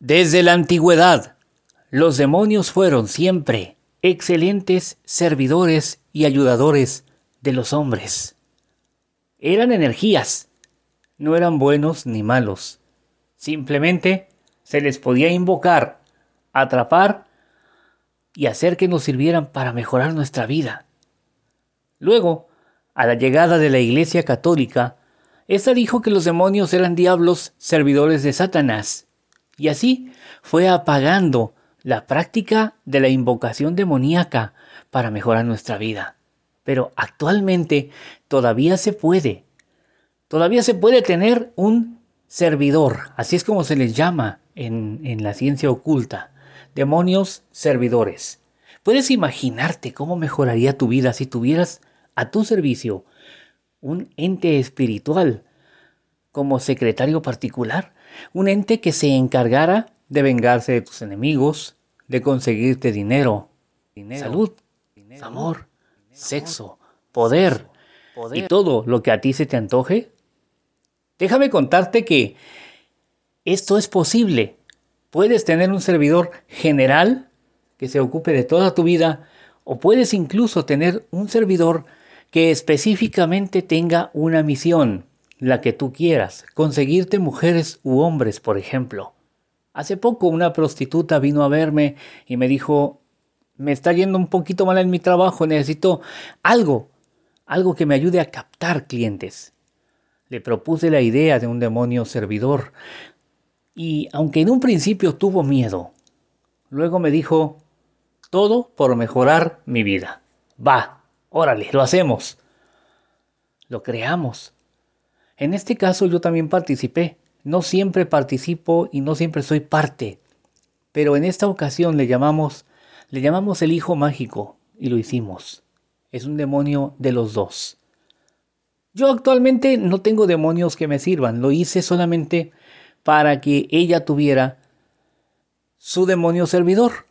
Desde la antigüedad, los demonios fueron siempre excelentes servidores y ayudadores de los hombres. Eran energías, no eran buenos ni malos. Simplemente se les podía invocar, atrapar y hacer que nos sirvieran para mejorar nuestra vida. Luego, a la llegada de la Iglesia Católica, esta dijo que los demonios eran diablos servidores de Satanás y así fue apagando la práctica de la invocación demoníaca para mejorar nuestra vida. Pero actualmente todavía se puede. Todavía se puede tener un servidor, así es como se les llama en, en la ciencia oculta. Demonios servidores. ¿Puedes imaginarte cómo mejoraría tu vida si tuvieras a tu servicio un ente espiritual como secretario particular? Un ente que se encargara de vengarse de tus enemigos, de conseguirte dinero, salud, amor, sexo, poder, y todo lo que a ti se te antoje? Déjame contarte que esto es posible. Puedes tener un servidor general que se ocupe de toda tu vida o puedes incluso tener un servidor que específicamente tenga una misión la que tú quieras, conseguirte mujeres u hombres, por ejemplo. Hace poco una prostituta vino a verme y me dijo, me está yendo un poquito mal en mi trabajo, necesito algo, algo que me ayude a captar clientes. Le propuse la idea de un demonio servidor y aunque en un principio tuvo miedo, luego me dijo, todo por mejorar mi vida. Va, órale, lo hacemos. Lo creamos. En este caso yo también participé. No siempre participo y no siempre soy parte. Pero en esta ocasión le llamamos, le llamamos el hijo mágico y lo hicimos. Es un demonio de los dos. Yo actualmente no tengo demonios que me sirvan. Lo hice solamente para que ella tuviera su demonio servidor.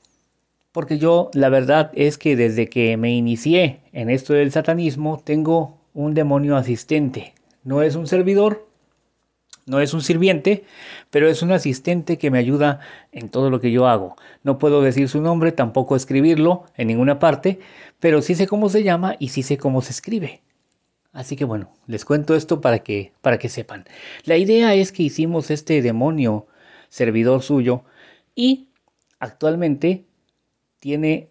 Porque yo la verdad es que desde que me inicié en esto del satanismo tengo un demonio asistente no es un servidor, no es un sirviente, pero es un asistente que me ayuda en todo lo que yo hago. No puedo decir su nombre, tampoco escribirlo en ninguna parte, pero sí sé cómo se llama y sí sé cómo se escribe. Así que bueno, les cuento esto para que, para que sepan. La idea es que hicimos este demonio servidor suyo y actualmente tiene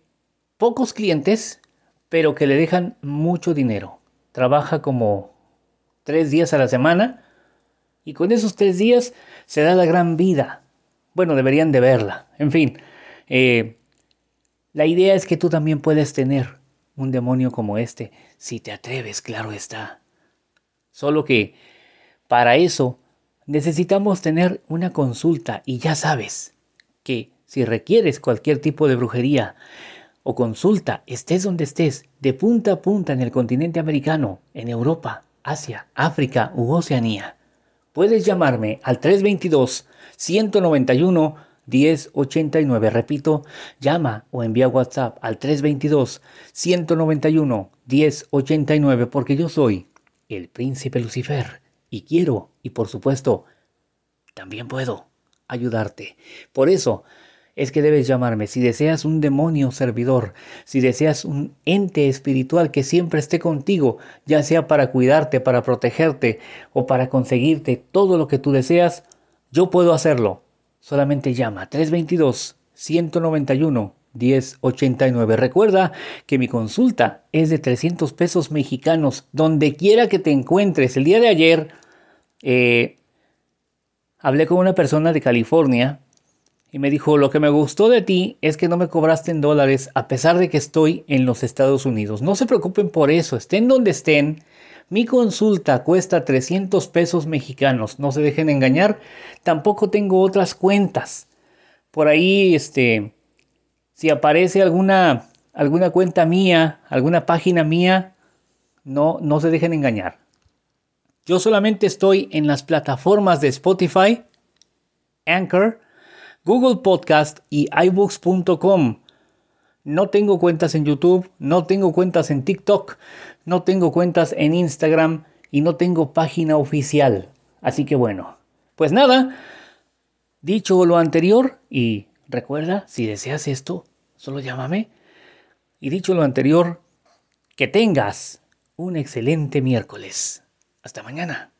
pocos clientes, pero que le dejan mucho dinero. Trabaja como tres días a la semana, y con esos tres días se da la gran vida. Bueno, deberían de verla. En fin, eh, la idea es que tú también puedes tener un demonio como este, si te atreves, claro está. Solo que para eso necesitamos tener una consulta y ya sabes que si requieres cualquier tipo de brujería o consulta, estés donde estés, de punta a punta en el continente americano, en Europa, Asia, África u Oceanía. Puedes llamarme al 322-191-1089. Repito, llama o envía WhatsApp al 322-191-1089 porque yo soy el príncipe Lucifer y quiero y por supuesto también puedo ayudarte. Por eso, es que debes llamarme. Si deseas un demonio servidor, si deseas un ente espiritual que siempre esté contigo, ya sea para cuidarte, para protegerte o para conseguirte todo lo que tú deseas, yo puedo hacerlo. Solamente llama 322 191 1089. Recuerda que mi consulta es de 300 pesos mexicanos, donde quiera que te encuentres. El día de ayer eh, hablé con una persona de California y me dijo, lo que me gustó de ti es que no me cobraste en dólares a pesar de que estoy en los Estados Unidos. No se preocupen por eso, estén donde estén. Mi consulta cuesta 300 pesos mexicanos, no se dejen engañar. Tampoco tengo otras cuentas. Por ahí, este, si aparece alguna, alguna cuenta mía, alguna página mía, no, no se dejen engañar. Yo solamente estoy en las plataformas de Spotify, Anchor, Google Podcast y iBooks.com. No tengo cuentas en YouTube, no tengo cuentas en TikTok, no tengo cuentas en Instagram y no tengo página oficial. Así que bueno, pues nada, Dicho lo anterior, y recuerda, si deseas esto, solo llámame. Y dicho lo anterior, que tengas un excelente miércoles. Hasta mañana.